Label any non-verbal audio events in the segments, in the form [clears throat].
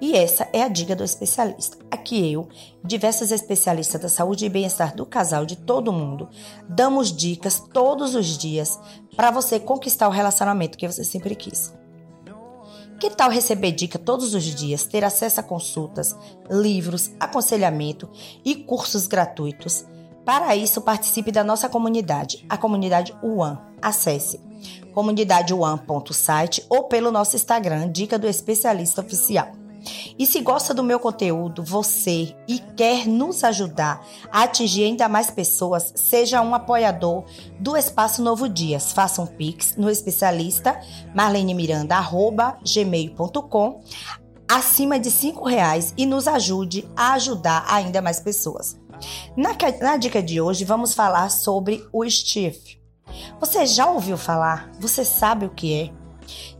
E essa é a dica do especialista. Aqui eu, diversos especialistas da saúde e bem-estar do casal de todo mundo, damos dicas todos os dias para você conquistar o relacionamento que você sempre quis. Que tal receber dica todos os dias, ter acesso a consultas, livros, aconselhamento e cursos gratuitos? Para isso, participe da nossa comunidade, a comunidade UAN. Acesse comunidadeuan.site ou pelo nosso Instagram, Dica do Especialista Oficial. E se gosta do meu conteúdo, você e quer nos ajudar a atingir ainda mais pessoas, seja um apoiador do Espaço Novo Dias. Faça um pix no especialista marlenemiranda@gmail.com acima de cinco reais e nos ajude a ajudar ainda mais pessoas. Na, na dica de hoje, vamos falar sobre o Steve. Você já ouviu falar? Você sabe o que é?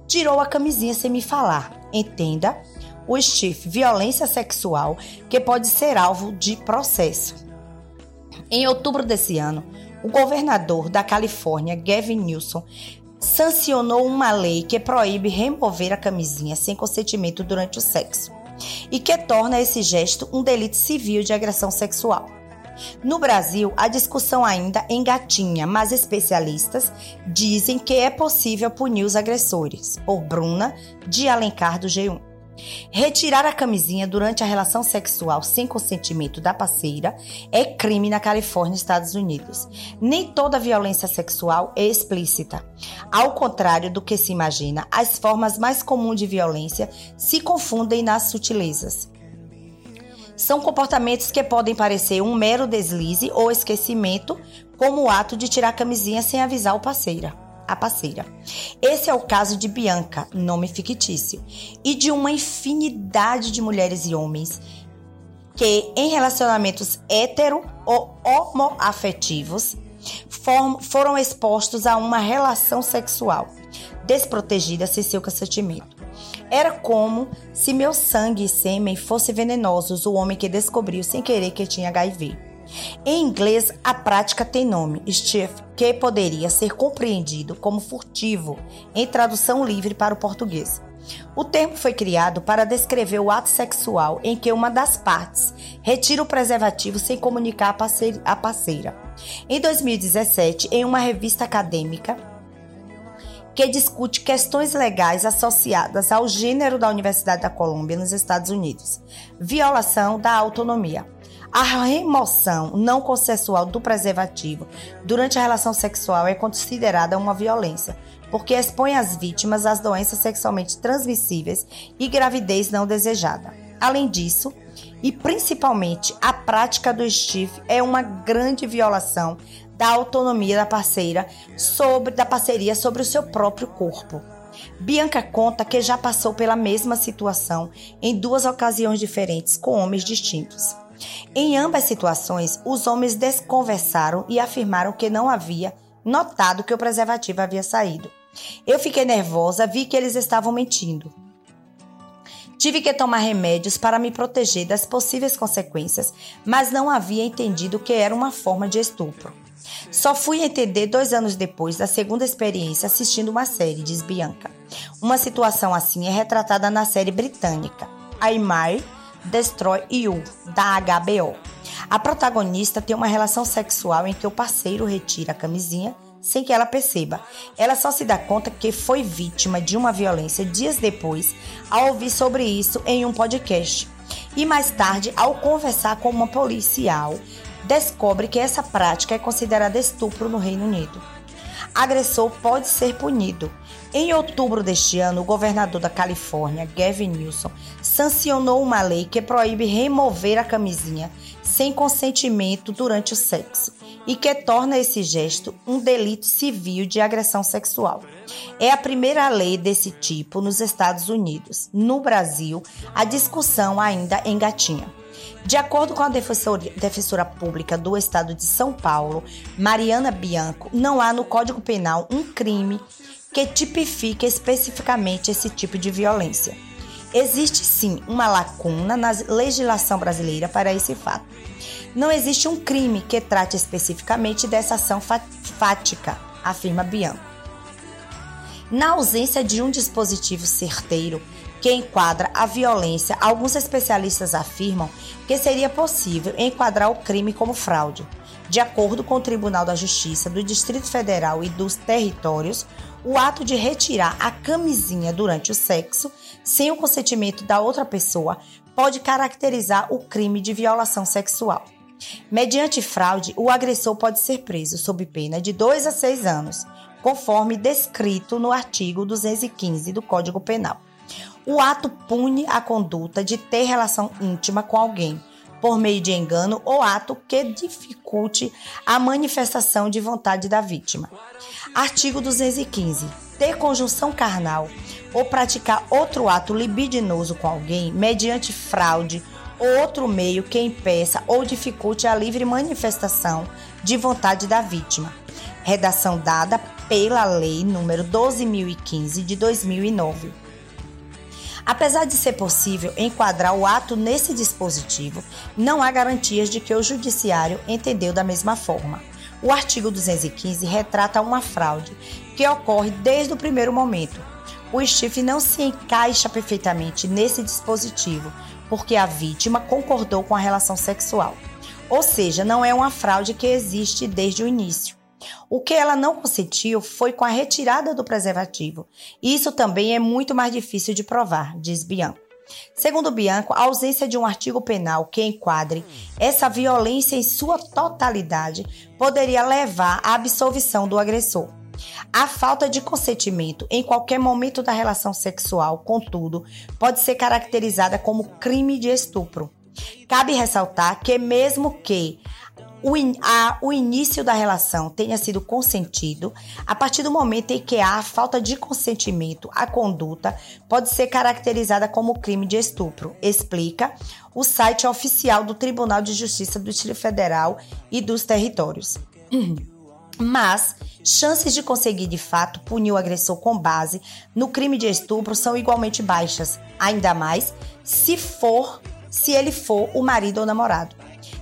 Tirou a camisinha sem me falar. Entenda o STIF, violência sexual, que pode ser alvo de processo. Em outubro desse ano, o governador da Califórnia, Gavin Newsom, sancionou uma lei que proíbe remover a camisinha sem consentimento durante o sexo e que torna esse gesto um delito civil de agressão sexual. No Brasil, a discussão ainda engatinha, mas especialistas dizem que é possível punir os agressores, por Bruna de Alencar do G1. Retirar a camisinha durante a relação sexual sem consentimento da parceira é crime na Califórnia, Estados Unidos. Nem toda violência sexual é explícita. Ao contrário do que se imagina, as formas mais comuns de violência se confundem nas sutilezas. São comportamentos que podem parecer um mero deslize ou esquecimento, como o ato de tirar a camisinha sem avisar o parceira a parceira. Esse é o caso de Bianca, nome fictício, e de uma infinidade de mulheres e homens que, em relacionamentos hetero ou homoafetivos, foram expostos a uma relação sexual desprotegida sem seu consentimento. Era como se meu sangue e sêmen fossem venenosos, o homem que descobriu sem querer que tinha HIV. Em inglês, a prática tem nome, stiff, que poderia ser compreendido como furtivo em tradução livre para o português. O termo foi criado para descrever o ato sexual em que uma das partes retira o preservativo sem comunicar a parceira. Em 2017, em uma revista acadêmica que discute questões legais associadas ao gênero da Universidade da Colômbia, nos Estados Unidos, violação da autonomia. A remoção não consensual do preservativo durante a relação sexual é considerada uma violência, porque expõe as vítimas às doenças sexualmente transmissíveis e gravidez não desejada. Além disso, e principalmente a prática do STIF é uma grande violação da autonomia da parceira sobre da parceria sobre o seu próprio corpo. Bianca conta que já passou pela mesma situação em duas ocasiões diferentes com homens distintos. Em ambas situações, os homens desconversaram e afirmaram que não havia notado que o preservativo havia saído. Eu fiquei nervosa, vi que eles estavam mentindo. Tive que tomar remédios para me proteger das possíveis consequências, mas não havia entendido que era uma forma de estupro. Só fui entender dois anos depois da segunda experiência assistindo uma série, diz Bianca. Uma situação assim é retratada na série britânica I Destroy You, da HBO. A protagonista tem uma relação sexual em que o parceiro retira a camisinha sem que ela perceba. Ela só se dá conta que foi vítima de uma violência dias depois, ao ouvir sobre isso em um podcast. E mais tarde, ao conversar com uma policial, descobre que essa prática é considerada estupro no Reino Unido. Agressor pode ser punido. Em outubro deste ano, o governador da Califórnia, Gavin Newsom, sancionou uma lei que proíbe remover a camisinha sem consentimento durante o sexo e que torna esse gesto um delito civil de agressão sexual. É a primeira lei desse tipo nos Estados Unidos. No Brasil, a discussão ainda engatinha. De acordo com a defensora, pública do estado de São Paulo, Mariana Bianco, não há no Código Penal um crime que tipifique especificamente esse tipo de violência. Existe sim uma lacuna na legislação brasileira para esse fato. Não existe um crime que trate especificamente dessa ação fática, afirma Bianco. Na ausência de um dispositivo certeiro que enquadra a violência, alguns especialistas afirmam que seria possível enquadrar o crime como fraude. De acordo com o Tribunal da Justiça do Distrito Federal e dos Territórios, o ato de retirar a camisinha durante o sexo, sem o consentimento da outra pessoa, pode caracterizar o crime de violação sexual. Mediante fraude, o agressor pode ser preso sob pena de 2 a 6 anos, conforme descrito no artigo 215 do Código Penal. O ato pune a conduta de ter relação íntima com alguém, por meio de engano ou ato que dificulte a manifestação de vontade da vítima. Artigo 215. Ter conjunção carnal ou praticar outro ato libidinoso com alguém mediante fraude outro meio que impeça ou dificulte a livre manifestação de vontade da vítima. Redação dada pela Lei número 12015 de 2009. Apesar de ser possível enquadrar o ato nesse dispositivo, não há garantias de que o judiciário entendeu da mesma forma. O artigo 215 retrata uma fraude que ocorre desde o primeiro momento. O STIF não se encaixa perfeitamente nesse dispositivo, porque a vítima concordou com a relação sexual. Ou seja, não é uma fraude que existe desde o início. O que ela não consentiu foi com a retirada do preservativo. Isso também é muito mais difícil de provar, diz Bianco. Segundo Bianco, a ausência de um artigo penal que enquadre essa violência em sua totalidade poderia levar à absolvição do agressor. A falta de consentimento em qualquer momento da relação sexual, contudo, pode ser caracterizada como crime de estupro. Cabe ressaltar que, mesmo que o, in, a, o início da relação tenha sido consentido, a partir do momento em que há falta de consentimento, a conduta pode ser caracterizada como crime de estupro, explica o site oficial do Tribunal de Justiça do Distrito Federal e dos Territórios. [clears throat] Mas chances de conseguir de fato punir o agressor com base no crime de estupro são igualmente baixas, ainda mais se for se ele for o marido ou namorado.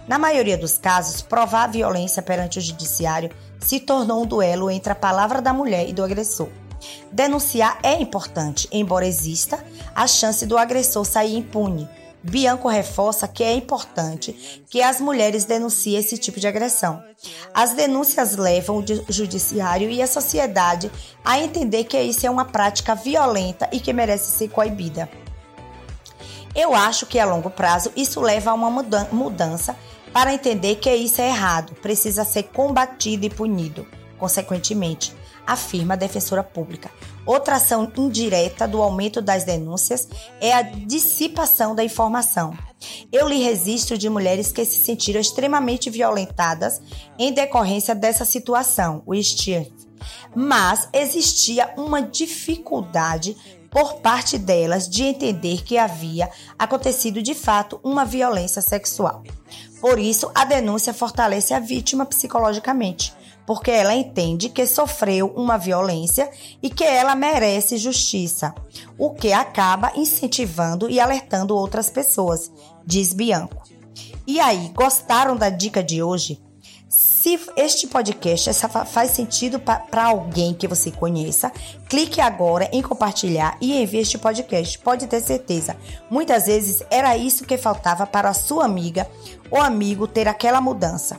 Na maioria dos casos, provar violência perante o judiciário se tornou um duelo entre a palavra da mulher e do agressor. Denunciar é importante, embora exista a chance do agressor sair impune. Bianco reforça que é importante que as mulheres denunciem esse tipo de agressão. As denúncias levam o judiciário e a sociedade a entender que isso é uma prática violenta e que merece ser coibida. Eu acho que a longo prazo isso leva a uma mudança para entender que isso é errado, precisa ser combatido e punido, consequentemente, afirma a defensora pública. Outra ação indireta do aumento das denúncias é a dissipação da informação. Eu li registro de mulheres que se sentiram extremamente violentadas em decorrência dessa situação, o STIR. Mas existia uma dificuldade por parte delas de entender que havia acontecido de fato uma violência sexual. Por isso, a denúncia fortalece a vítima psicologicamente, porque ela entende que sofreu uma violência e que ela merece justiça, o que acaba incentivando e alertando outras pessoas, diz Bianco. E aí, gostaram da dica de hoje? Se este podcast faz sentido para alguém que você conheça, clique agora em compartilhar e envie este podcast. Pode ter certeza. Muitas vezes era isso que faltava para a sua amiga ou amigo ter aquela mudança.